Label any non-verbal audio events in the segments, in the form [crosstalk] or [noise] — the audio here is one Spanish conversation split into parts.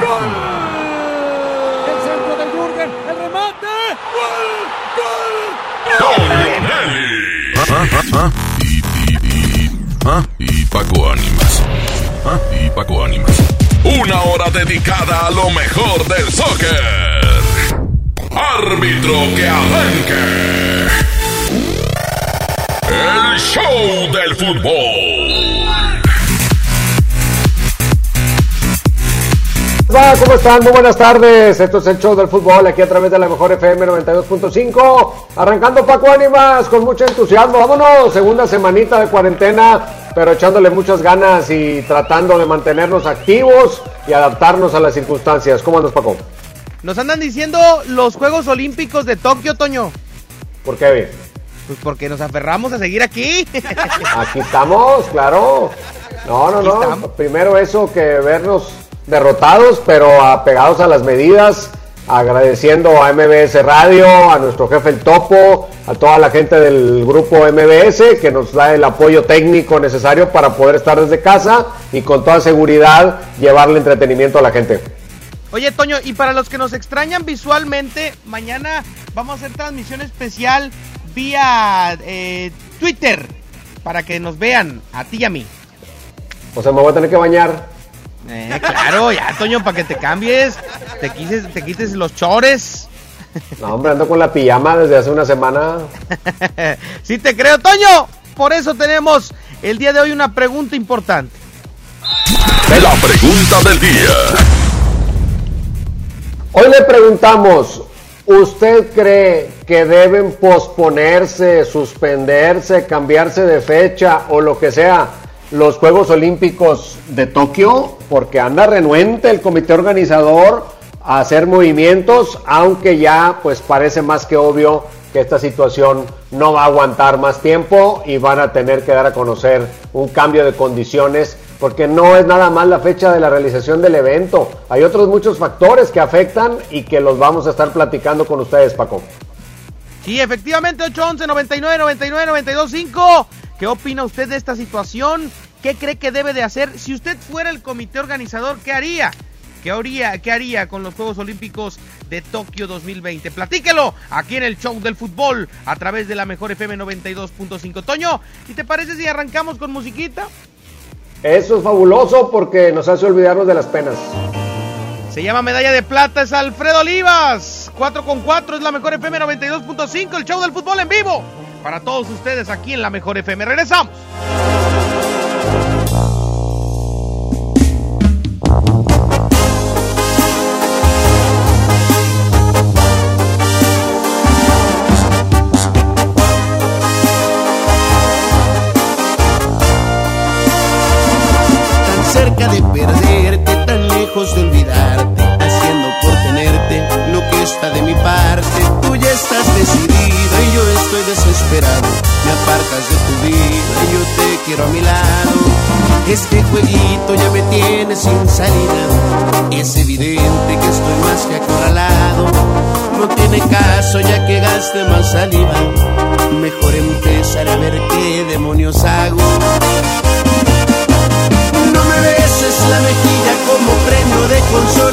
¡Gol! El centro del Jürgen, el remate. ¡Gol! ¡Gol! Lonelli. Y, y, y, ¿ah? y Paco Ánimas. ¿Ah? Y Paco Ánimas. Una hora dedicada a lo mejor del soccer. Árbitro que arranque. El show del fútbol. Hola, ¿cómo están? Muy buenas tardes. Esto es el show del fútbol aquí a través de la mejor FM 92.5. Arrancando Paco Ánimas con mucho entusiasmo. Vámonos, segunda semanita de cuarentena, pero echándole muchas ganas y tratando de mantenernos activos y adaptarnos a las circunstancias. ¿Cómo andas, Paco? Nos andan diciendo los Juegos Olímpicos de Tokio, Toño. ¿Por qué? Pues porque nos aferramos a seguir aquí. Aquí estamos, claro. No, no, no. Primero eso que vernos derrotados, pero apegados a las medidas. Agradeciendo a MBS Radio, a nuestro jefe el Topo, a toda la gente del grupo MBS que nos da el apoyo técnico necesario para poder estar desde casa y con toda seguridad llevarle entretenimiento a la gente. Oye, Toño, y para los que nos extrañan visualmente, mañana vamos a hacer transmisión especial vía eh, Twitter para que nos vean a ti y a mí. O sea, me voy a tener que bañar. Eh, claro, ya, Toño, para que te cambies, te quites, te quites los chores. No, hombre, ando con la pijama desde hace una semana. [laughs] sí te creo, Toño. Por eso tenemos el día de hoy una pregunta importante. La pregunta del día. Hoy le preguntamos, ¿usted cree que deben posponerse, suspenderse, cambiarse de fecha o lo que sea los Juegos Olímpicos de Tokio? Porque anda renuente el comité organizador a hacer movimientos, aunque ya pues parece más que obvio que esta situación no va a aguantar más tiempo y van a tener que dar a conocer un cambio de condiciones porque no es nada más la fecha de la realización del evento. Hay otros muchos factores que afectan y que los vamos a estar platicando con ustedes, Paco. Sí, efectivamente, 811 99 99 92 5. ¿Qué opina usted de esta situación? ¿Qué cree que debe de hacer? Si usted fuera el comité organizador, ¿qué haría? ¿Qué haría, qué haría con los Juegos Olímpicos de Tokio 2020? Platíquelo aquí en el show del fútbol a través de la mejor FM 92.5. Toño, ¿y te parece si arrancamos con musiquita? Eso es fabuloso porque nos hace olvidarnos de las penas. Se llama Medalla de Plata, es Alfredo Olivas. 4 con 4 es la mejor FM 92.5, el show del fútbol en vivo. Para todos ustedes aquí en la mejor FM. Regresamos. Gaste más saliva. Mejor empezar a ver qué demonios hago. No me beses la mejilla como premio de consolación.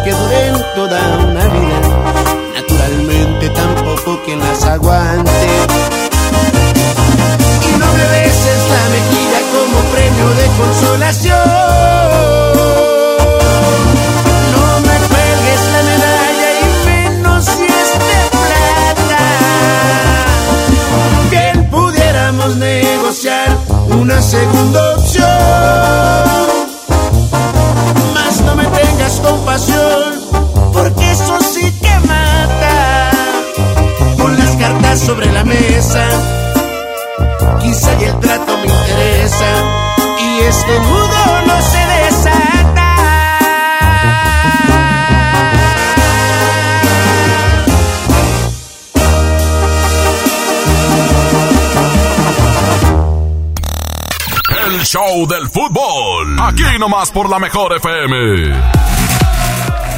Que duren toda una vida. Naturalmente tampoco quien las aguante. Del fútbol. Aquí nomás por la mejor FM.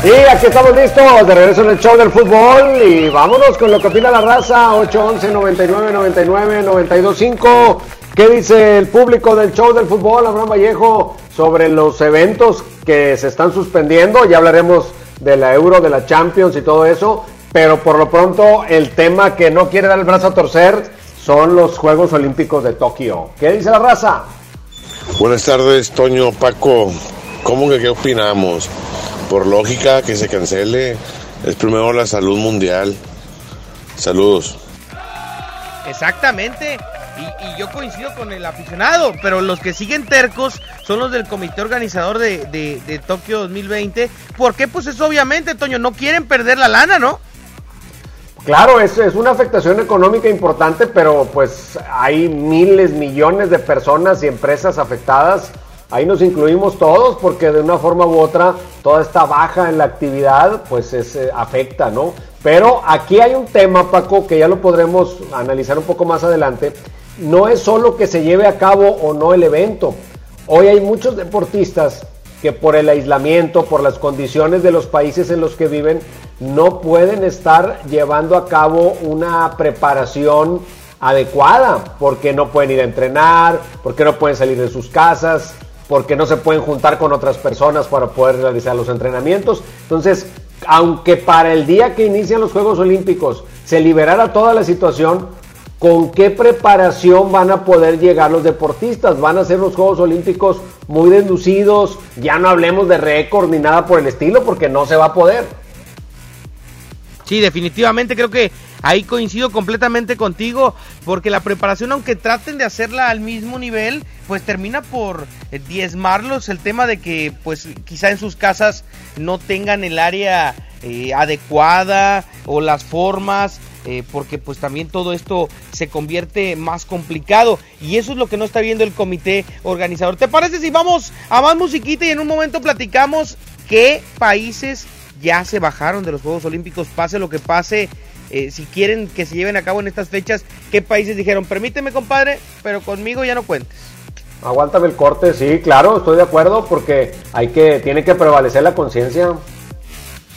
Y aquí estamos listos de regreso en el show del fútbol y vámonos con lo que opina la raza 811 99 99 925. ¿Qué dice el público del show del fútbol, Abraham Vallejo, sobre los eventos que se están suspendiendo? Ya hablaremos de la Euro, de la Champions y todo eso, pero por lo pronto el tema que no quiere dar el brazo a torcer son los Juegos Olímpicos de Tokio. ¿Qué dice la raza? Buenas tardes, Toño, Paco. ¿Cómo que qué opinamos? Por lógica que se cancele. Es primero la salud mundial. Saludos. Exactamente. Y, yo coincido con el aficionado, pero los que siguen tercos son los del comité organizador de, de, de Tokio 2020. ¿Por qué? Pues es obviamente, Toño, no quieren perder la lana, ¿no? Claro, es, es una afectación económica importante, pero pues hay miles, millones de personas y empresas afectadas. Ahí nos incluimos todos porque de una forma u otra toda esta baja en la actividad pues es, eh, afecta, ¿no? Pero aquí hay un tema, Paco, que ya lo podremos analizar un poco más adelante. No es solo que se lleve a cabo o no el evento. Hoy hay muchos deportistas que por el aislamiento, por las condiciones de los países en los que viven, no pueden estar llevando a cabo una preparación adecuada, porque no pueden ir a entrenar, porque no pueden salir de sus casas, porque no se pueden juntar con otras personas para poder realizar los entrenamientos. Entonces, aunque para el día que inician los Juegos Olímpicos se liberara toda la situación, ¿Con qué preparación van a poder llegar los deportistas? ¿Van a ser los Juegos Olímpicos muy deducidos? Ya no hablemos de récord ni nada por el estilo porque no se va a poder. Sí, definitivamente creo que ahí coincido completamente contigo, porque la preparación, aunque traten de hacerla al mismo nivel, pues termina por diezmarlos el tema de que pues quizá en sus casas no tengan el área eh, adecuada o las formas eh, porque pues también todo esto se convierte más complicado y eso es lo que no está viendo el comité organizador. ¿Te parece si vamos a más musiquita y en un momento platicamos qué países ya se bajaron de los Juegos Olímpicos, pase lo que pase? Eh, si quieren que se lleven a cabo en estas fechas, ¿qué países dijeron? Permíteme, compadre, pero conmigo ya no cuentes. Aguántame el corte, sí, claro, estoy de acuerdo porque hay que, tiene que prevalecer la conciencia.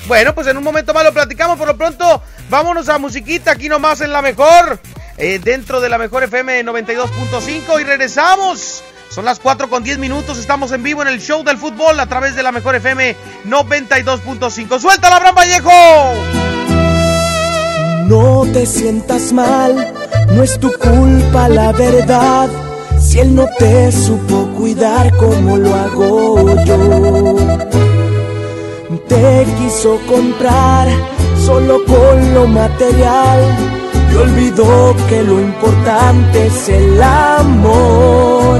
Bueno, pues en un momento más lo platicamos. Por lo pronto, vámonos a musiquita aquí nomás en la mejor. Eh, dentro de la mejor FM 92.5 y regresamos. Son las 4 con 10 minutos. Estamos en vivo en el show del fútbol a través de la mejor FM 92.5. ¡Suelta la Bran Vallejo! No te sientas mal, no es tu culpa la verdad. Si él no te supo cuidar como lo hago yo te quiso comprar solo con lo material y olvidó que lo importante es el amor.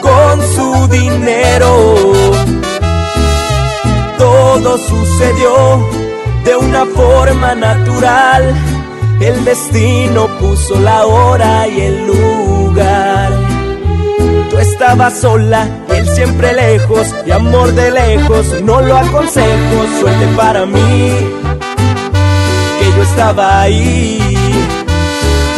su dinero. Todo sucedió de una forma natural. El destino puso la hora y el lugar. Tú estabas sola él siempre lejos y amor de lejos no lo aconsejo, suerte para mí que yo estaba ahí.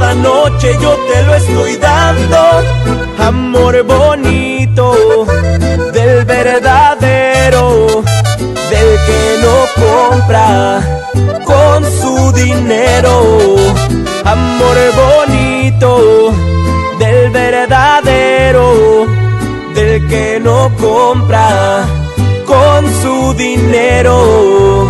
Cada noche yo te lo estoy dando. Amor bonito del verdadero, del que no compra con su dinero. Amor bonito del verdadero, del que no compra con su dinero.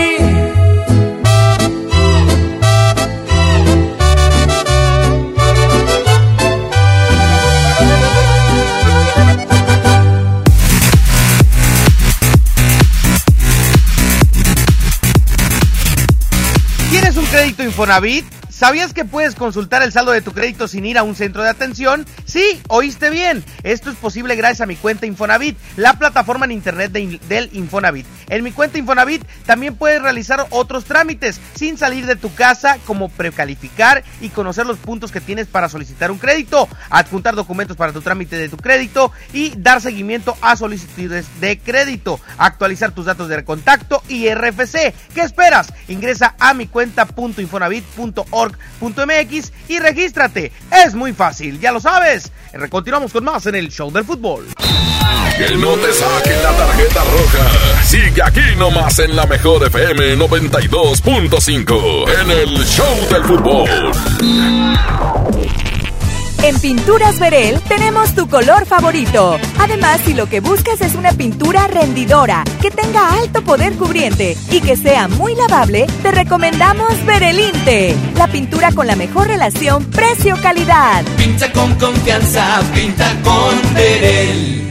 Infonavit? ¿Sabías que puedes consultar el saldo de tu crédito sin ir a un centro de atención? Sí, oíste bien. Esto es posible gracias a mi cuenta Infonavit, la plataforma en internet de- del Infonavit. En mi cuenta Infonavit también puedes realizar otros trámites sin salir de tu casa, como precalificar y conocer los puntos que tienes para solicitar un crédito, adjuntar documentos para tu trámite de tu crédito y dar seguimiento a solicitudes de crédito, actualizar tus datos de contacto y RFC. ¿Qué esperas? Ingresa a mi cuenta.infonavit.org.mx y regístrate. Es muy fácil, ya lo sabes. Continuamos con más en el show del fútbol. Que no te saquen la tarjeta roja. Sigue aquí nomás en la mejor FM 92.5 en el show del fútbol. En Pinturas Verel tenemos tu color favorito. Además, si lo que buscas es una pintura rendidora, que tenga alto poder cubriente y que sea muy lavable, te recomendamos Verelinte, la pintura con la mejor relación precio-calidad. Pinta con confianza, pinta con Verel.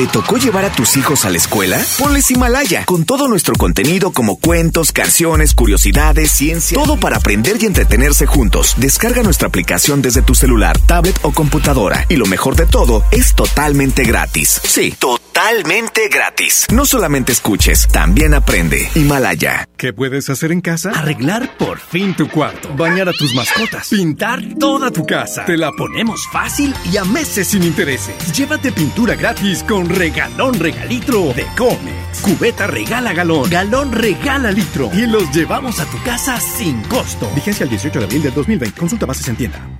¿Te tocó llevar a tus hijos a la escuela? Ponles Himalaya, con todo nuestro contenido como cuentos, canciones, curiosidades, ciencia, todo para aprender y entretenerse juntos. Descarga nuestra aplicación desde tu celular, tablet o computadora. Y lo mejor de todo, es totalmente gratis. Sí, totalmente gratis. No solamente escuches, también aprende. Himalaya. ¿Qué puedes hacer en casa? Arreglar por fin tu cuarto, bañar a tus mascotas, pintar toda tu casa. Te la ponemos fácil y a meses sin intereses. Llévate pintura gratis con regalón regalitro de Comex. Cubeta regala galón, galón regala litro y los llevamos a tu casa sin costo. Vigencia el 18 de abril del 2020. Consulta bases en tienda.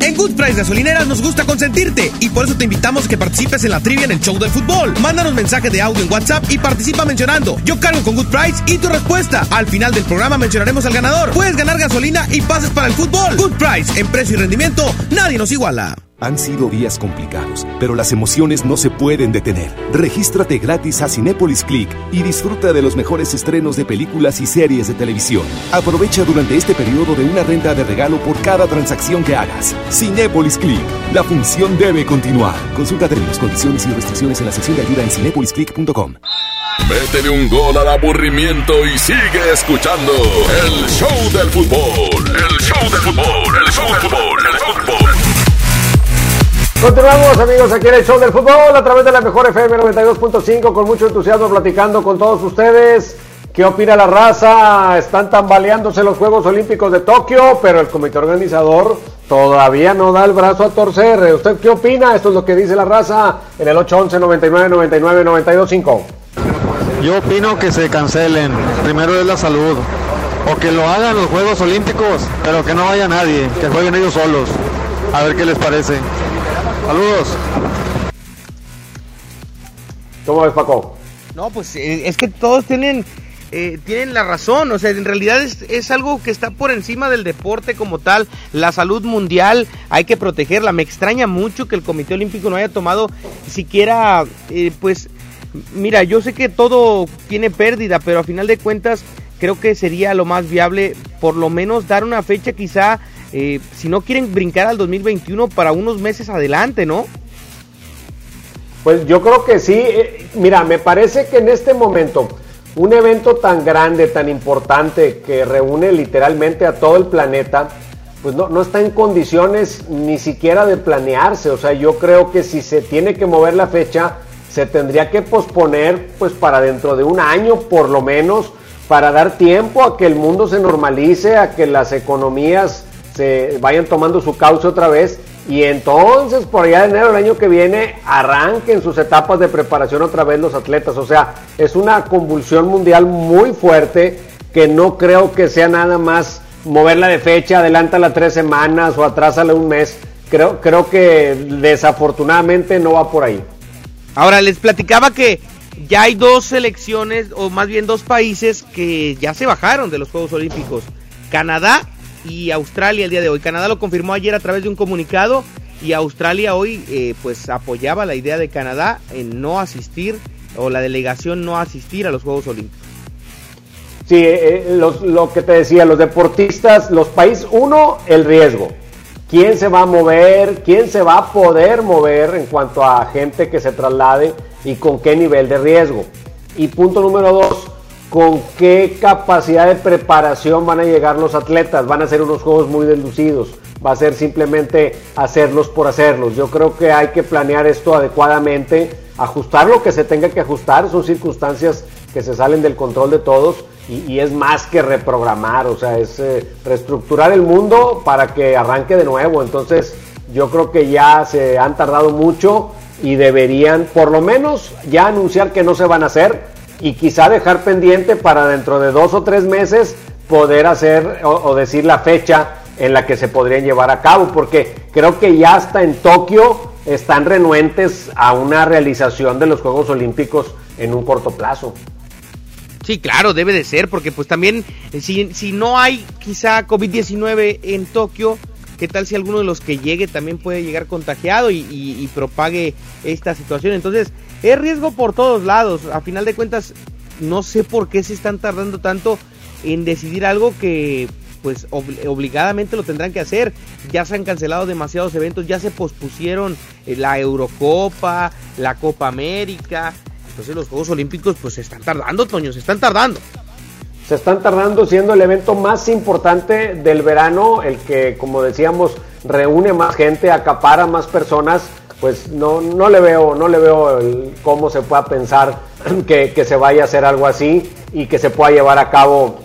En Good Price Gasolineras nos gusta consentirte y por eso te invitamos a que participes en la trivia en el show del fútbol. Mándanos mensaje de audio en WhatsApp y participa mencionando Yo cargo con Good Price y tu respuesta. Al final del programa mencionaremos al ganador. Puedes ganar gasolina y pases para el fútbol. Good Price, en precio y rendimiento, nadie nos iguala. Han sido días complicados, pero las emociones no se pueden detener. Regístrate gratis a Cinépolis Click y disfruta de los mejores estrenos de películas y series de televisión. Aprovecha durante este periodo de una renta de regalo por cada transacción que hagas. Cinépolis Click. La función debe continuar. Consulta términos, condiciones y restricciones en la sección de ayuda en cinépolisclick.com. Métele un gol al aburrimiento y sigue escuchando el show del fútbol. El show del fútbol. El show del fútbol. El fútbol. Continuamos amigos aquí en el show del fútbol a través de la mejor FM 92.5 con mucho entusiasmo platicando con todos ustedes. ¿Qué opina la raza? Están tambaleándose los Juegos Olímpicos de Tokio, pero el comité organizador todavía no da el brazo a torcer. ¿Usted qué opina? Esto es lo que dice la raza en el 811 99 99 925. Yo opino que se cancelen. Primero es la salud. O que lo hagan los Juegos Olímpicos, pero que no vaya nadie, que jueguen ellos solos. A ver qué les parece. Saludos. ¿Cómo ves, Paco? No, pues eh, es que todos tienen, eh, tienen la razón. O sea, en realidad es, es, algo que está por encima del deporte como tal. La salud mundial hay que protegerla. Me extraña mucho que el Comité Olímpico no haya tomado siquiera, eh, pues, mira, yo sé que todo tiene pérdida, pero a final de cuentas creo que sería lo más viable por lo menos dar una fecha quizá eh, si no quieren brincar al 2021 para unos meses adelante, ¿no? Pues yo creo que sí. Eh, mira, me parece que en este momento un evento tan grande, tan importante, que reúne literalmente a todo el planeta, pues no, no está en condiciones ni siquiera de planearse. O sea, yo creo que si se tiene que mover la fecha, se tendría que posponer pues para dentro de un año por lo menos, para dar tiempo a que el mundo se normalice, a que las economías se vayan tomando su cauce otra vez y entonces por allá de enero del año que viene arranquen sus etapas de preparación otra vez los atletas. O sea, es una convulsión mundial muy fuerte que no creo que sea nada más moverla de fecha, adelántala tres semanas o atrásala un mes. Creo, creo que desafortunadamente no va por ahí. Ahora les platicaba que ya hay dos selecciones, o más bien dos países que ya se bajaron de los Juegos Olímpicos. Canadá y Australia el día de hoy. Canadá lo confirmó ayer a través de un comunicado y Australia hoy eh, pues apoyaba la idea de Canadá en no asistir o la delegación no asistir a los Juegos Olímpicos. Sí, eh, los, lo que te decía, los deportistas, los países, uno, el riesgo. ¿Quién se va a mover? ¿Quién se va a poder mover en cuanto a gente que se traslade y con qué nivel de riesgo? Y punto número dos, con qué capacidad de preparación van a llegar los atletas. Van a ser unos juegos muy delucidos. Va a ser simplemente hacerlos por hacerlos. Yo creo que hay que planear esto adecuadamente, ajustar lo que se tenga que ajustar. Son circunstancias que se salen del control de todos y, y es más que reprogramar, o sea, es eh, reestructurar el mundo para que arranque de nuevo. Entonces, yo creo que ya se han tardado mucho y deberían, por lo menos, ya anunciar que no se van a hacer y quizá dejar pendiente para dentro de dos o tres meses poder hacer o, decir la fecha en la que se podrían llevar a cabo, porque creo que ya hasta en Tokio están renuentes a una realización de los Juegos Olímpicos en un corto plazo. Sí, claro, debe de ser, porque pues también si, si no hay quizá COVID-19 en Tokio, ¿qué tal si alguno de los que llegue también puede llegar contagiado y, y, y propague esta situación? Entonces, es riesgo por todos lados. A final de cuentas, no sé por qué se están tardando tanto en decidir algo que pues ob obligadamente lo tendrán que hacer. Ya se han cancelado demasiados eventos, ya se pospusieron eh, la Eurocopa, la Copa América. Entonces los Juegos Olímpicos pues se están tardando, Toño, se están tardando. se están tardando siendo el evento más importante del verano, el que, como decíamos, reúne más gente, acapara más personas, pues no, no le veo, no le veo cómo se pueda pensar [clears throat] que, que, se vaya a hacer algo así y que se pueda llevar a cabo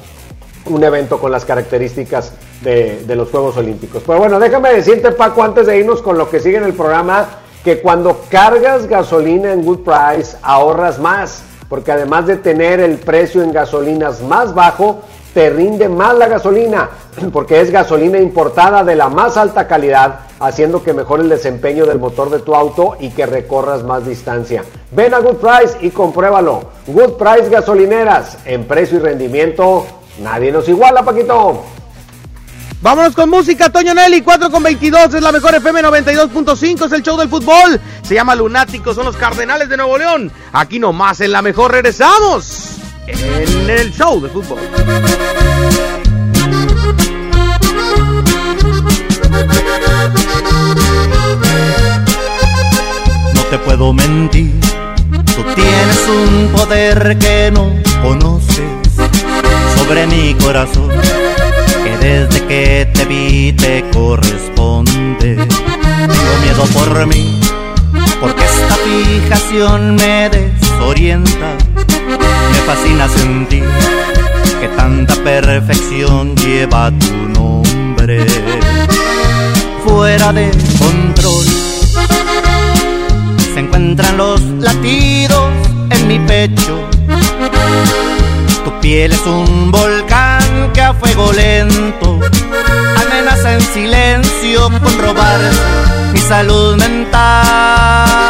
un evento con las características de, de los Juegos Olímpicos. Pero bueno, déjame decirte, Paco, antes de irnos con lo que sigue en el programa, que cuando cargas gasolina en Good Price ahorras más porque además de tener el precio en gasolinas más bajo, te rinde más la gasolina, [clears throat] porque es gasolina importada de la más alta calidad, haciendo que mejore el desempeño del motor de tu auto y que recorras más distancia. Ven a Good Price y compruébalo. Good Price gasolineras, en precio y rendimiento, nadie nos iguala, Paquito. Vámonos con música, Toño Nelly, 4 con 22, es la mejor FM 92.5, es el show del fútbol. Se llama Lunáticos, son los Cardenales de Nuevo León. Aquí nomás en la mejor regresamos en el show del fútbol. No te puedo mentir, tú tienes un poder que no conoces sobre mi corazón desde que te vi te corresponde. Tengo miedo por mí, porque esta fijación me desorienta. Me fascina sentir que tanta perfección lleva tu nombre. Fuera de control se encuentran los latidos en mi pecho. Tu piel es un volcán que a fuego lento amenaza en silencio con robar mi salud mental.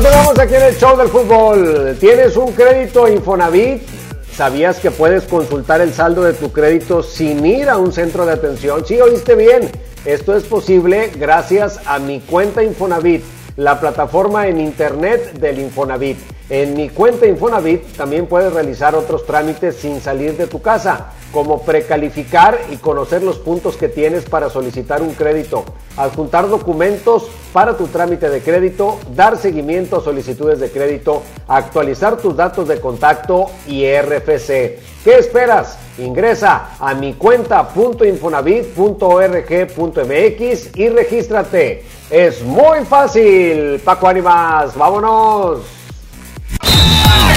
Continuamos aquí en el show del fútbol. ¿Tienes un crédito Infonavit? ¿Sabías que puedes consultar el saldo de tu crédito sin ir a un centro de atención? Sí, oíste bien. Esto es posible gracias a mi cuenta Infonavit la plataforma en internet del Infonavit. En mi cuenta Infonavit también puedes realizar otros trámites sin salir de tu casa, como precalificar y conocer los puntos que tienes para solicitar un crédito, adjuntar documentos para tu trámite de crédito, dar seguimiento a solicitudes de crédito, actualizar tus datos de contacto y RFC. ¿Qué esperas? Ingresa a mi cuenta.infonavit.org.mx y regístrate. Es muy fácil, Paco Animas, vámonos.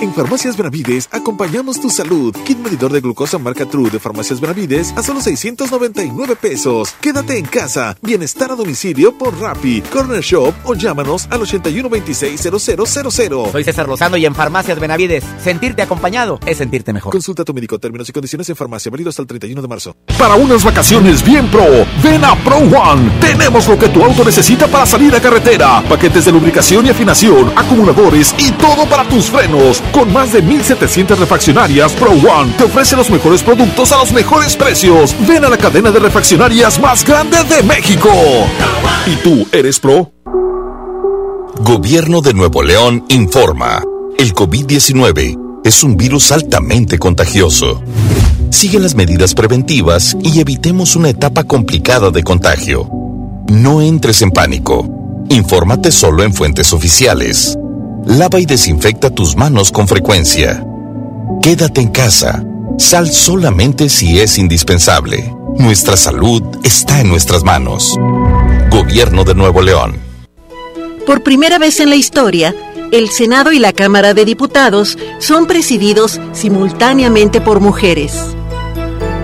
En Farmacias Benavides acompañamos tu salud. Kit medidor de glucosa marca True de Farmacias Benavides a solo 699 pesos. Quédate en casa. Bienestar a domicilio por Rappi, Corner Shop o llámanos al 81260000. Soy César Lozano y en Farmacias Benavides, sentirte acompañado es sentirte mejor. Consulta a tu médico. Términos y condiciones en farmacia. Válido hasta el 31 de marzo. Para unas vacaciones bien pro, ven a Pro One. Tenemos lo que tu auto necesita para salir a carretera. Paquetes de lubricación y afinación, acumuladores y todo para tus frenos. Con más de 1700 refaccionarias, Pro One te ofrece los mejores productos a los mejores precios. Ven a la cadena de refaccionarias más grande de México. ¿Y tú eres pro? Gobierno de Nuevo León informa. El COVID-19 es un virus altamente contagioso. Sigue las medidas preventivas y evitemos una etapa complicada de contagio. No entres en pánico. Infórmate solo en fuentes oficiales. Lava y desinfecta tus manos con frecuencia. Quédate en casa. Sal solamente si es indispensable. Nuestra salud está en nuestras manos. Gobierno de Nuevo León. Por primera vez en la historia, el Senado y la Cámara de Diputados son presididos simultáneamente por mujeres.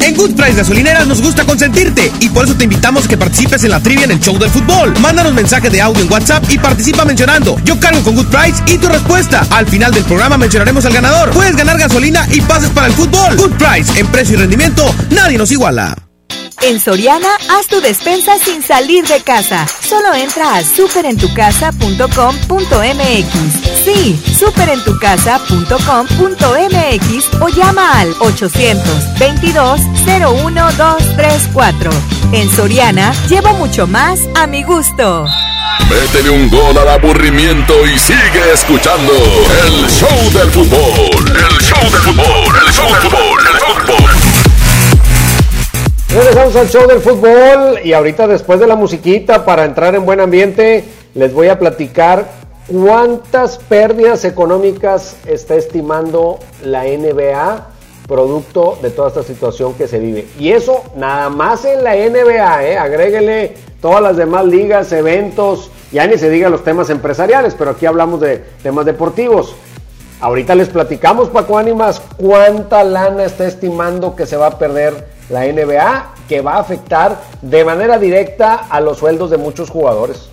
En Good Price Gasolineras nos gusta consentirte y por eso te invitamos a que participes en la trivia en el show del fútbol. Mándanos mensaje de audio en WhatsApp y participa mencionando Yo cargo con Good Price y tu respuesta. Al final del programa mencionaremos al ganador. Puedes ganar gasolina y pases para el fútbol. Good Price, en precio y rendimiento, nadie nos iguala. En Soriana, haz tu despensa sin salir de casa. Solo entra a superentucasa.com.mx. Sí, superentucasa.com.mx o llama al 822-01-234. En Soriana, llevo mucho más a mi gusto. Métele un gol al aburrimiento y sigue escuchando el show del fútbol. El show del fútbol, el show del fútbol, el show del fútbol. Regresamos al show del fútbol y ahorita después de la musiquita para entrar en buen ambiente les voy a platicar cuántas pérdidas económicas está estimando la NBA producto de toda esta situación que se vive. Y eso nada más en la NBA, ¿eh? agréguele todas las demás ligas, eventos, ya ni se diga los temas empresariales, pero aquí hablamos de temas deportivos. Ahorita les platicamos, Paco Ánimas, cuánta lana está estimando que se va a perder la NBA, que va a afectar de manera directa a los sueldos de muchos jugadores.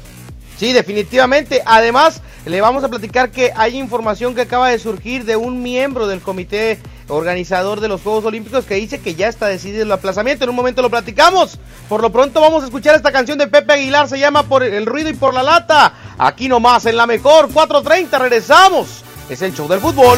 Sí, definitivamente. Además, le vamos a platicar que hay información que acaba de surgir de un miembro del comité organizador de los Juegos Olímpicos que dice que ya está decidido el aplazamiento. En un momento lo platicamos. Por lo pronto vamos a escuchar esta canción de Pepe Aguilar. Se llama Por el ruido y por la lata. Aquí nomás, en la mejor 4.30. Regresamos. Es el show del fútbol.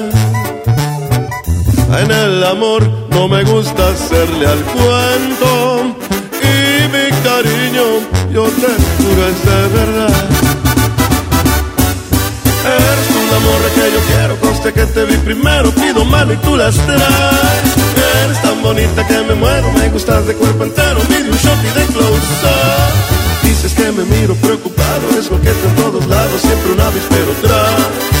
En el amor no me gusta hacerle al cuento y mi cariño yo te juro es de verdad. Eres tú la morra que yo quiero, conste que te vi primero, pido mano y tú las traes. Eres tan bonita que me muero, me gustas de cuerpo entero, mide un shot y de close. Dices que me miro preocupado, es coqueto en todos lados, siempre un avispero tras.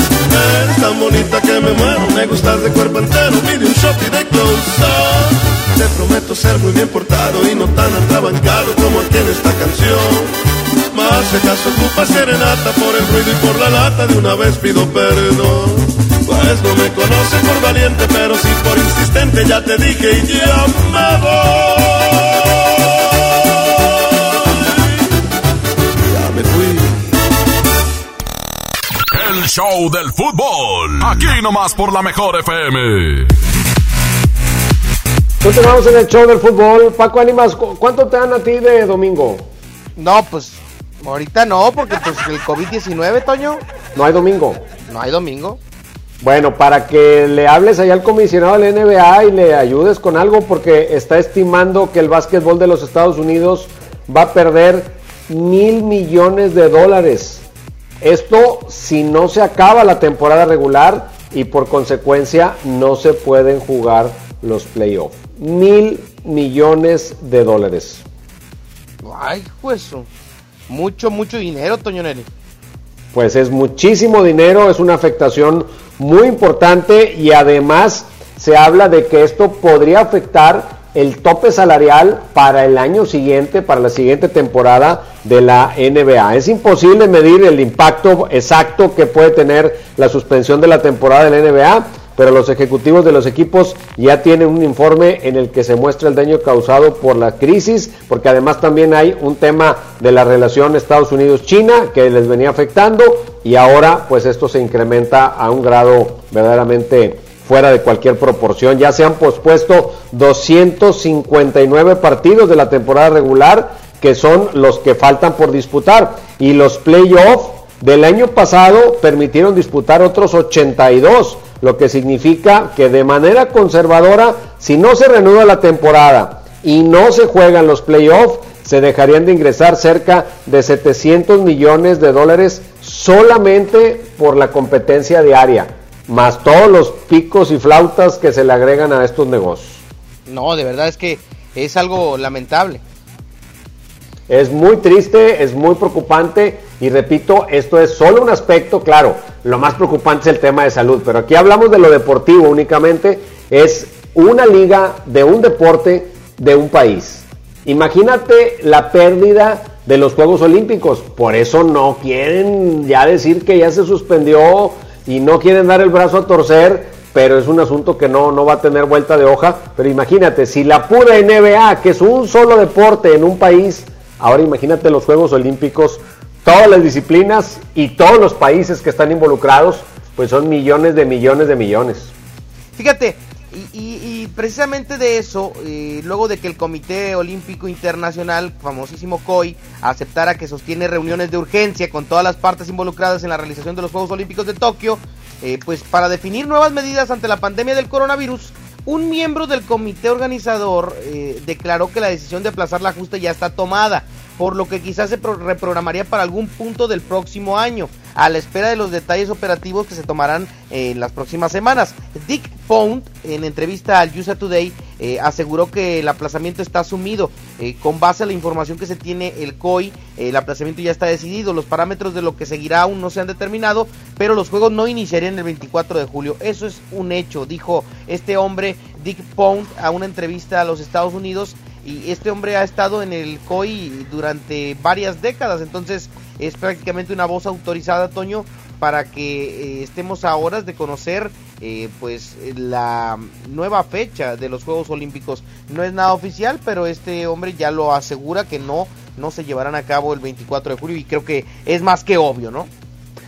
Eres tan bonita que me muero, me gustas de cuerpo entero, pide un shot y de close. Te prometo ser muy bien portado y no tan atrabancado como aquí en esta canción. Más si acaso ocupa serenata por el ruido y por la lata, de una vez pido perdón. Pues no me conoce por valiente, pero sí por insistente, ya te dije y ya me voy. El show del fútbol. Aquí nomás por la mejor FM. Continuamos en el show del fútbol. Paco Ánimas, ¿cu- ¿cuánto te dan a ti de domingo? No, pues ahorita no, porque pues el COVID-19, Toño, No hay domingo. no hay domingo. Bueno, para que le hables allá al comisionado de la NBA y le ayudes con algo, porque está estimando que el básquetbol de los Estados Unidos va a perder mil millones de dólares. Esto si no se acaba la temporada regular y por consecuencia no se pueden jugar los playoffs. Mil millones de dólares. Ay, pues, mucho, mucho dinero, Toño Nelly. Pues es muchísimo dinero, es una afectación muy importante y además se habla de que esto podría afectar el tope salarial para el año siguiente, para la siguiente temporada de la NBA. Es imposible medir el impacto exacto que puede tener la suspensión de la temporada de la NBA, pero los ejecutivos de los equipos ya tienen un informe en el que se muestra el daño causado por la crisis, porque además también hay un tema de la relación Estados Unidos-China que les venía afectando y ahora pues esto se incrementa a un grado verdaderamente fuera de cualquier proporción. Ya se han pospuesto 259 partidos de la temporada regular que son los que faltan por disputar y los playoffs del año pasado permitieron disputar otros 82, lo que significa que de manera conservadora, si no se reanuda la temporada y no se juegan los playoffs, se dejarían de ingresar cerca de 700 millones de dólares solamente por la competencia diaria, más todos los picos y flautas que se le agregan a estos negocios. No, de verdad es que es algo lamentable. Es muy triste, es muy preocupante y repito, esto es solo un aspecto, claro, lo más preocupante es el tema de salud, pero aquí hablamos de lo deportivo únicamente, es una liga de un deporte de un país. Imagínate la pérdida de los Juegos Olímpicos, por eso no quieren ya decir que ya se suspendió y no quieren dar el brazo a torcer, pero es un asunto que no, no va a tener vuelta de hoja, pero imagínate, si la pura NBA, que es un solo deporte en un país, Ahora imagínate los Juegos Olímpicos, todas las disciplinas y todos los países que están involucrados, pues son millones de millones de millones. Fíjate, y, y- y precisamente de eso, eh, luego de que el Comité Olímpico Internacional, famosísimo COI, aceptara que sostiene reuniones de urgencia con todas las partes involucradas en la realización de los Juegos Olímpicos de Tokio, eh, pues para definir nuevas medidas ante la pandemia del coronavirus, un miembro del comité organizador eh, declaró que la decisión de aplazar la justa ya está tomada, por lo que quizás se reprogramaría para algún punto del próximo año, a la espera de los detalles operativos que se tomarán en las próximas semanas. Dick Pound, en entrevista al USA Today, eh, aseguró que el aplazamiento está asumido. Eh, con base a la información que se tiene el COI, el aplazamiento ya está decidido. Los parámetros de lo que seguirá aún no se han determinado, pero los juegos no iniciarían el 24 de julio. Eso es un hecho, dijo este hombre, Dick Pound, a una entrevista a los Estados Unidos y este hombre ha estado en el COI durante varias décadas, entonces es prácticamente una voz autorizada, Toño, para que eh, estemos a horas de conocer eh, pues la nueva fecha de los Juegos Olímpicos. No es nada oficial, pero este hombre ya lo asegura que no, no se llevarán a cabo el 24 de julio y creo que es más que obvio, ¿no?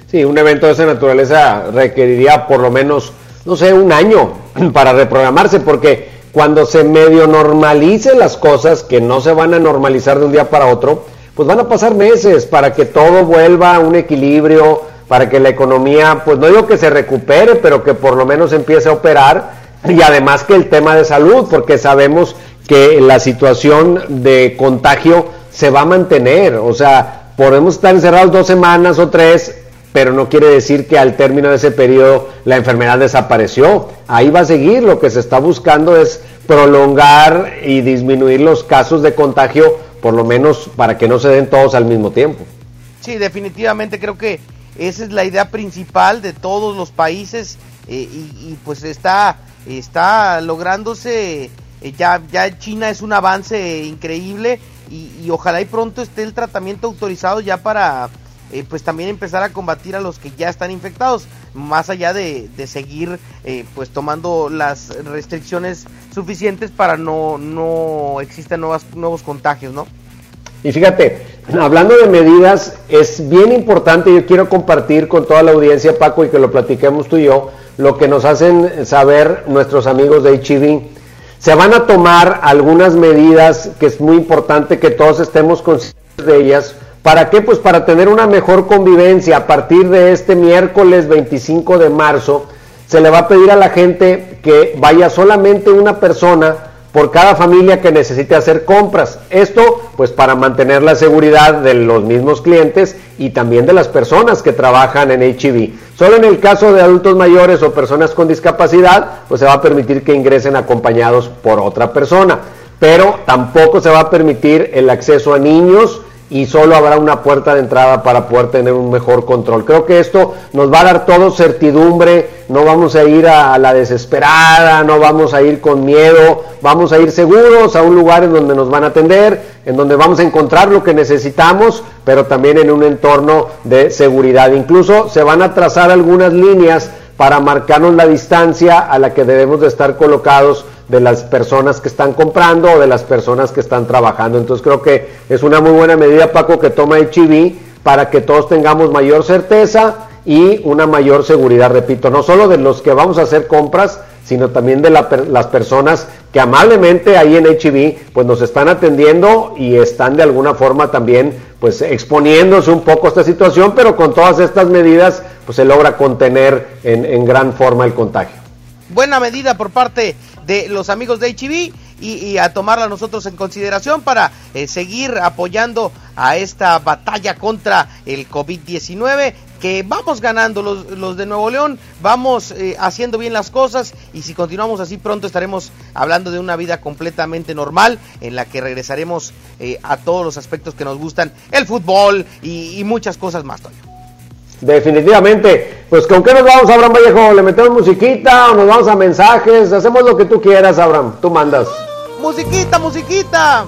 Sí, un evento de esa naturaleza requeriría por lo menos, no sé, un año [clears throat] para reprogramarse porque cuando se medio normalicen las cosas, que no se van a normalizar de un día para otro, pues van a pasar meses para que todo vuelva a un equilibrio, para que la economía, pues no digo que se recupere, pero que por lo menos empiece a operar, y además que el tema de salud, porque sabemos que la situación de contagio se va a mantener, o sea, podemos estar encerrados dos semanas o tres, pero no quiere decir que al término de ese periodo la enfermedad desapareció. Ahí va a seguir, lo que se está buscando es prolongar y disminuir los casos de contagio, por lo menos para que no se den todos al mismo tiempo. Sí, definitivamente creo que esa es la idea principal de todos los países eh, y, pues está, está lográndose, eh, ya, ya China es un avance increíble y, y ojalá y pronto esté el tratamiento autorizado ya para eh, pues también empezar a combatir a los que ya están infectados, más allá de, seguir eh, pues tomando las restricciones suficientes para no, no existan nuevas, nuevos contagios, ¿no? Y fíjate, hablando de medidas, es bien importante, yo quiero compartir con toda la audiencia, Paco, y que lo platiquemos tú y yo, lo que nos hacen saber nuestros amigos de HIV. Se van a tomar algunas medidas que es muy importante que todos estemos conscientes de ellas, ¿Para qué? Pues para tener una mejor convivencia. A partir de este miércoles 25 de marzo, se le va a pedir a la gente que vaya solamente una persona por cada familia que necesite hacer compras. Esto pues para mantener la seguridad de los mismos clientes y también de las personas que trabajan en HIV. Solo en el caso de adultos mayores o personas con discapacidad, pues se va a permitir que ingresen acompañados por otra persona. Pero tampoco se va a permitir el acceso a niños, y solo habrá una puerta de entrada para poder tener un mejor control. Creo que esto nos va a dar todo certidumbre, no vamos a ir a, la desesperada, no vamos a ir con miedo, vamos a ir seguros a un lugar en donde nos van a atender, en donde vamos a encontrar lo que necesitamos, pero también en un entorno de seguridad. Incluso se van a trazar algunas líneas para marcarnos la distancia a la que debemos de estar colocados de las personas que están comprando o de las personas que están trabajando. Entonces creo que es una muy buena medida, Paco, que toma HIV para que todos tengamos mayor certeza y una mayor seguridad, repito, no solo de los que vamos a hacer compras, sino también de las personas que amablemente ahí en HIV pues nos están atendiendo y están de alguna forma también pues exponiéndose un poco a esta situación, pero con todas estas medidas pues se logra contener en, en gran forma el contagio. Buena medida por parte de los amigos de HIV y, a tomarla nosotros en consideración para eh, seguir apoyando a esta batalla contra el COVID-19 que vamos ganando los, los, de Nuevo León, vamos eh, haciendo bien las cosas y si continuamos así pronto estaremos hablando de una vida completamente normal en la que regresaremos eh, a todos los aspectos que nos gustan, el fútbol y, muchas cosas más, Toño. Definitivamente. Pues con qué nos vamos, Abraham Vallejo? ¿Le metemos musiquita o nos vamos a mensajes? Hacemos lo que tú quieras, Abraham. Tú mandas. Musiquita, musiquita.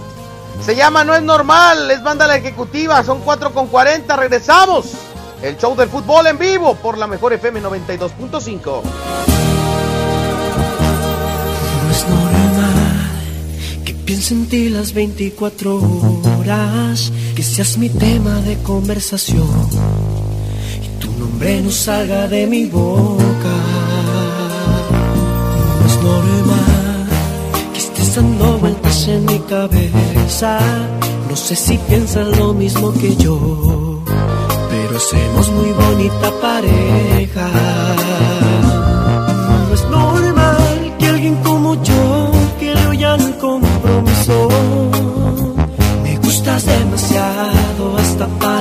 Se llama No es normal, es banda la ejecutiva, son 4 con 40, regresamos. El show del fútbol en vivo por la mejor FM 92.5. No es normal que piense en ti las 24 horas, que seas mi tema de conversación nombre no salga de mi boca. No es normal que estés dando vueltas en mi cabeza. No sé si piensas lo mismo que yo, pero hacemos muy bonita pareja.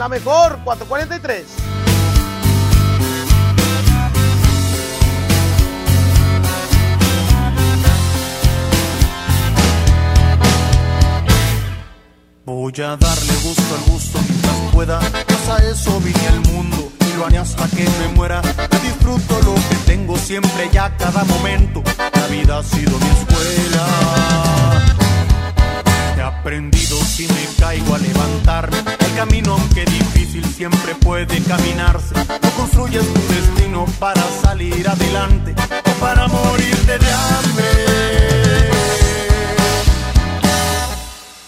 la mejor 443. Voy a darle gusto al gusto mientras pueda, pues eso vine al mundo y lo haré hasta que me muera. Disfruto lo que tengo siempre ya cada momento. La vida ha sido mi escuela He aprendido si me caigo a levantarme. El camino, aunque difícil, siempre puede caminarse. No construyes tu destino para salir adelante o para morirte de hambre.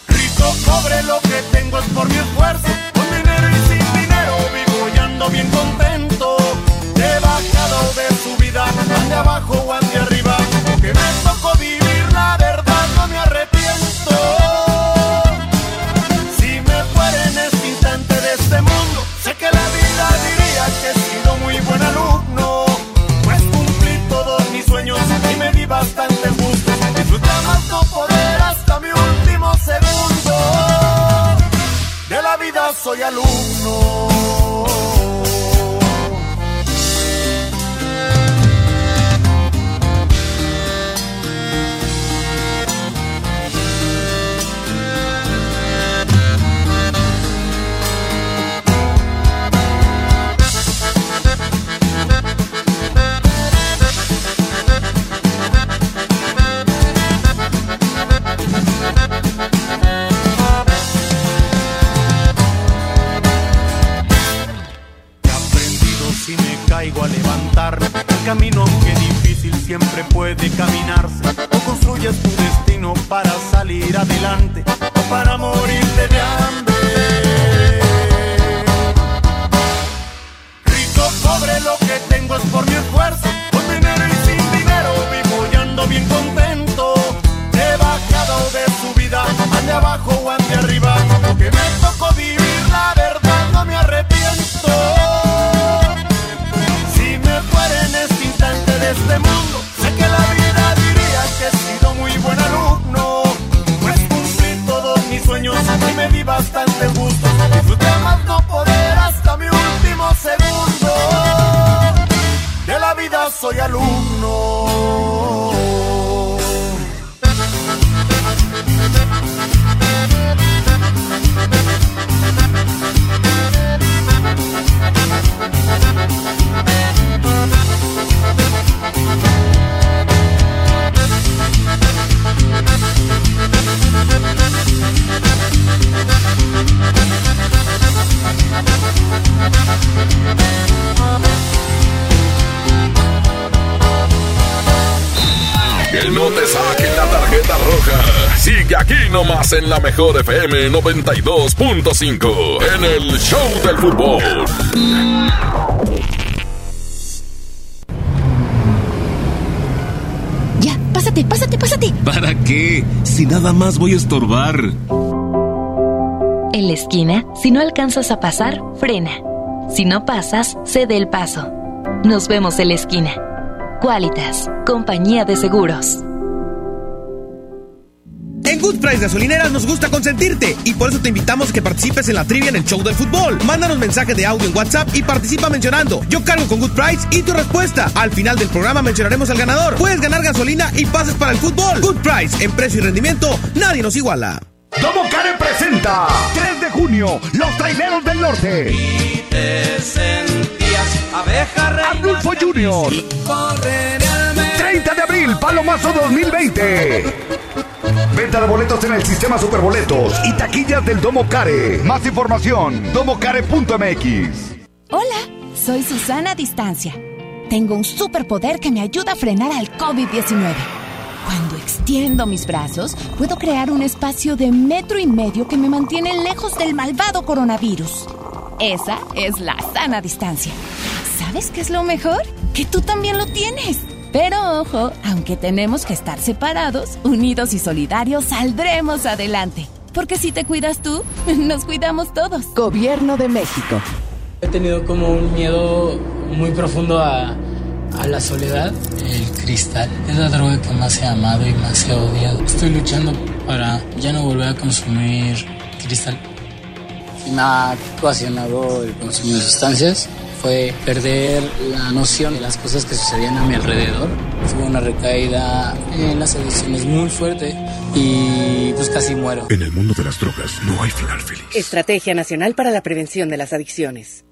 Rico cobre lo que tengo es por mi esfuerzo. Con dinero y sin dinero vivo y ando bien contento. He bajado de subida, ande abajo o ande arriba. Que soy alumno. camino que difícil siempre puede caminarse. O construyes tu destino para salir adelante. En la mejor FM 92.5 en el Show del Fútbol. Ya, pásate, pásate, pásate. ¿Para qué? Si nada más voy a estorbar. En la esquina, si no alcanzas a pasar, frena. Si no pasas, cede el paso. Nos vemos en la esquina. Qualitas, compañía de seguros. Gasolineras nos gusta consentirte y por eso te invitamos a que participes en la trivia en el show del fútbol. Mándanos mensaje de audio en WhatsApp y participa mencionando Yo cargo con Good Price y tu respuesta. Al final del programa mencionaremos al ganador. Puedes ganar gasolina y pases para el fútbol. Good Price, en precio y rendimiento, nadie nos iguala. Domo Care presenta 3 de junio, Los Traileros del Norte. Y te sentías abeja reina Arnulfo Junior. 30 de abril, Palomazo 2020. Venta de boletos en el sistema Superboletos y taquillas del Domo Care. Más información, domocare.mx. Hola, soy Susana Distancia. Tengo un superpoder que me ayuda a frenar al COVID-19. Cuando extiendo mis brazos, puedo crear un espacio de metro y medio que me mantiene lejos del malvado coronavirus. Esa es la sana distancia. ¿Sabes qué es lo mejor? Que tú también lo tienes. Pero ojo, aunque tenemos que estar separados, unidos y solidarios, saldremos adelante. Porque si te cuidas tú, [laughs] nos cuidamos todos. Gobierno de México. He tenido como un miedo muy profundo a, a la soledad. El cristal es la droga que más he amado y más he odiado. Estoy luchando para ya no volver a consumir cristal. Me ha ocasionado el consumo de sustancias fue perder la noción de las cosas que sucedían a mi alrededor. Fue una recaída en las adicciones muy fuerte y pues casi muero. En el mundo de las drogas no hay final feliz. Estrategia Nacional para la Prevención de las Adicciones.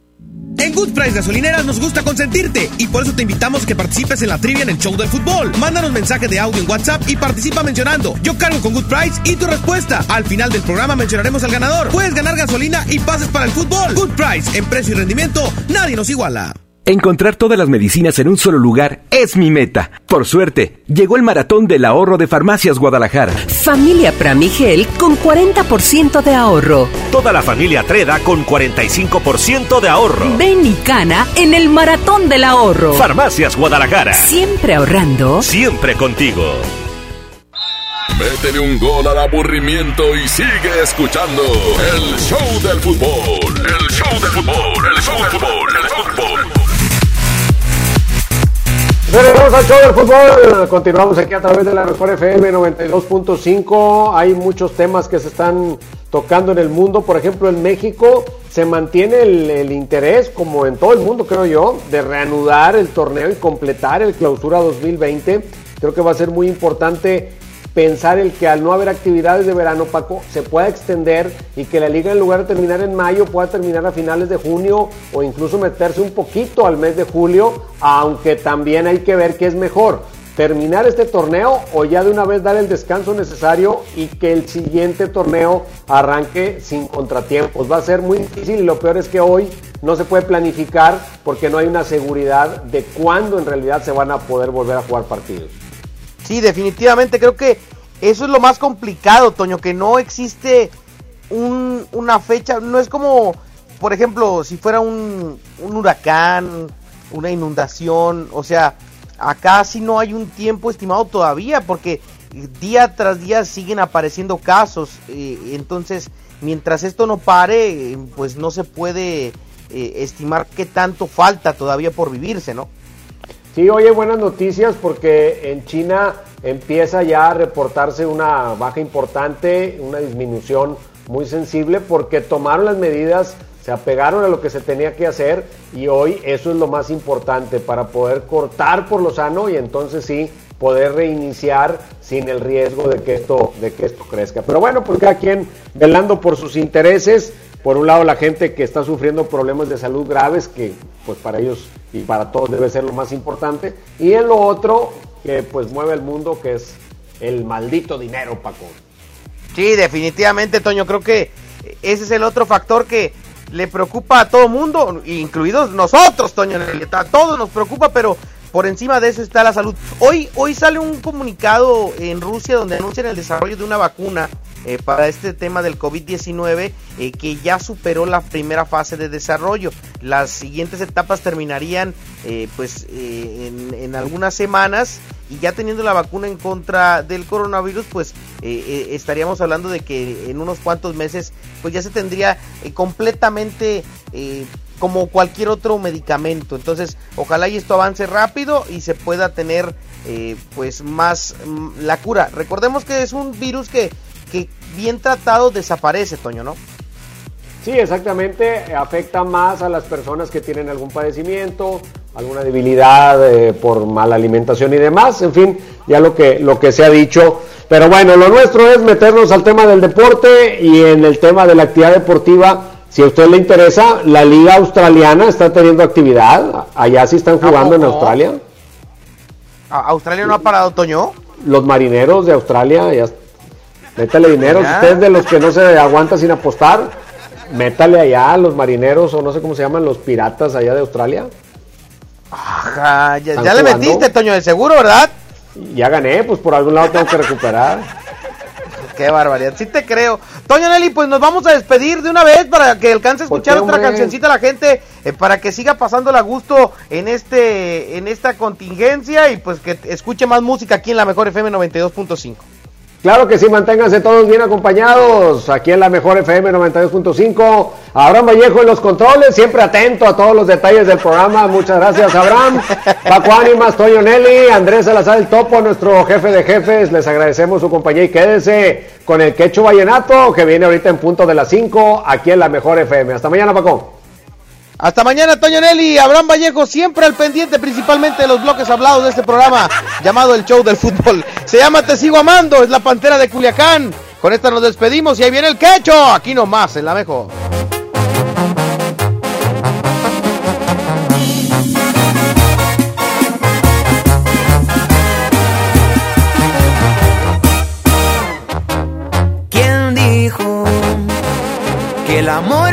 En Good Price Gasolineras nos gusta consentirte y por eso te invitamos a que participes en la trivia en el show del fútbol. Mándanos mensaje de audio en WhatsApp y participa mencionando Yo cargo con Good Price y tu respuesta. Al final del programa mencionaremos al ganador. Puedes ganar gasolina y pases para el fútbol. Good Price, en precio y rendimiento, nadie nos iguala. Encontrar todas las medicinas en un solo lugar es mi meta. Por suerte, llegó el maratón del ahorro de Farmacias Guadalajara. Familia Pramigel con 40% de ahorro. Toda la familia Treda con 45% de ahorro. Ven y cana en el maratón del ahorro. Farmacias Guadalajara. Siempre ahorrando. Siempre contigo. Métele un gol al aburrimiento y sigue escuchando el show del fútbol. El show del fútbol, el show del fútbol, el show del fútbol. Regresamos al show del fútbol. Continuamos aquí a través de la mejor FM 92.5. Hay muchos temas que se están tocando en el mundo. Por ejemplo, en México se mantiene el, el, interés, como en todo el mundo, creo yo, de reanudar el torneo y completar el clausura 2020. Creo que va a ser muy importante pensar el que al no haber actividades de verano, Paco, se pueda extender y que la liga en lugar de terminar en mayo pueda terminar a finales de junio o incluso meterse un poquito al mes de julio, aunque también hay que ver qué es mejor, terminar este torneo o ya de una vez dar el descanso necesario y que el siguiente torneo arranque sin contratiempos. Va a ser muy difícil y lo peor es que hoy no se puede planificar porque no hay una seguridad de cuándo en realidad se van a poder volver a jugar partidos. Sí, definitivamente creo que eso es lo más complicado, Toño, que no existe un, una fecha, no es como, por ejemplo, si fuera un, un, huracán, una inundación, o sea, acá sí no hay un tiempo estimado todavía, porque día tras día siguen apareciendo casos, entonces mientras esto no pare, pues no se puede eh, estimar qué tanto falta todavía por vivirse, ¿no? Sí, oye, buenas noticias porque en China empieza ya a reportarse una baja importante, una disminución muy sensible porque tomaron las medidas, se apegaron a lo que se tenía que hacer y hoy eso es lo más importante para poder cortar por lo sano y entonces sí poder reiniciar sin el riesgo de que esto de que esto crezca. Pero bueno, pues cada quien velando por sus intereses, por un lado la gente que está sufriendo problemas de salud graves que pues para ellos y para todos debe ser lo más importante y en lo otro que pues mueve el mundo que es el maldito dinero Paco sí definitivamente Toño creo que ese es el otro factor que le preocupa a todo mundo incluidos nosotros Toño a todos nos preocupa pero por encima de eso está la salud. Hoy, hoy sale un comunicado en Rusia donde anuncian el desarrollo de una vacuna eh, para este tema del COVID-19 eh, que ya superó la primera fase de desarrollo. Las siguientes etapas terminarían eh, pues en, algunas semanas y ya teniendo la vacuna en contra del coronavirus pues estaríamos hablando de que en unos cuantos meses pues ya se tendría completamente como cualquier otro medicamento. Entonces, ojalá y esto avance rápido y se pueda tener pues más mm, la cura. Recordemos que es un virus que, que bien tratado desaparece, Toño, ¿no? Sí, exactamente. Afecta más a las personas que tienen algún padecimiento, alguna debilidad eh, por mala alimentación y demás. En fin, ya lo que, lo que se ha dicho. Pero bueno, lo nuestro es meternos al tema del deporte y en el tema de la actividad deportiva si a usted le interesa, la liga australiana está teniendo actividad. Allá sí están jugando en Australia. ¿Australia no ha parado, Toño? Los marineros de Australia, ya. Métale dinero. Si usted es de los que no se aguanta sin apostar, métale allá a los marineros o no sé cómo se llaman, los piratas allá de Australia. Ajá, ya, ya le metiste, Toño, de seguro, ¿verdad? Ya gané, pues por algún lado tengo que recuperar. [laughs] Qué barbaridad, sí te creo. Toño Nelly, pues nos vamos a despedir de una vez para que alcance a escuchar otra cancioncita a la gente, eh, para que siga pasándola a gusto en este en esta contingencia y pues que escuche más música aquí en la Mejor FM 92.5. Claro que sí, manténganse todos bien acompañados aquí en la mejor FM 92.5. Abraham Vallejo en los controles, siempre atento a todos los detalles del programa. Muchas gracias, Abraham. Paco Ánimas, Toño Nelly, Andrés Salazar el Topo, nuestro jefe de jefes. Les agradecemos su compañía y quédese con el Quecho Vallenato que viene ahorita en punto de las 5 aquí en la mejor FM. Hasta mañana, Paco. Hasta mañana, Toño Nelly. Abraham Vallejo siempre al pendiente, principalmente de los bloques hablados de este programa llamado El Show del Fútbol. Se llama Te Sigo Amando, es la pantera de Culiacán. Con esta nos despedimos y ahí viene el quecho. Aquí nomás, en la mejor. ¿Quién dijo que el amor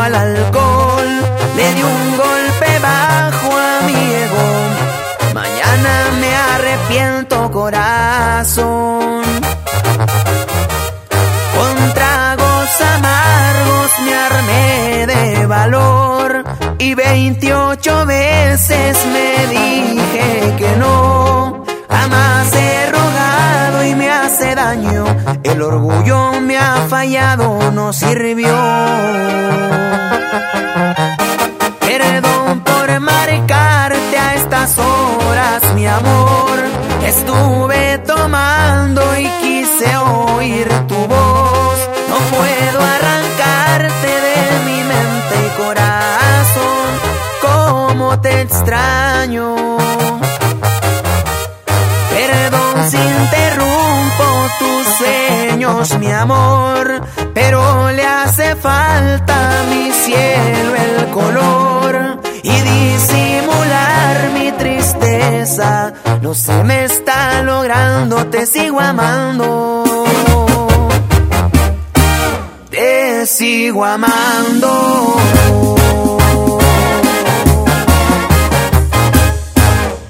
Al alcohol. Le di un golpe bajo a mi ego. Mañana me arrepiento, corazón. Con tragos amargos me armé de valor. Y 28 veces me dije que no. Jamás he rogado y me hace daño. El orgullo me ha fallado, no sirvió. Estuve tomando y quise oír tu voz. No puedo arrancarte de mi mente y corazón. Cómo te extraño. Perdón si interrumpo tus sueños, mi amor. Pero le hace falta a mi cielo el color y disimular mi tristeza no se me está logrando, te sigo amando. Te sigo amando.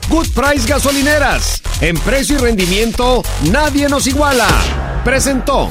Good Price Gasolineras. En precio y rendimiento, nadie nos iguala. Presentó.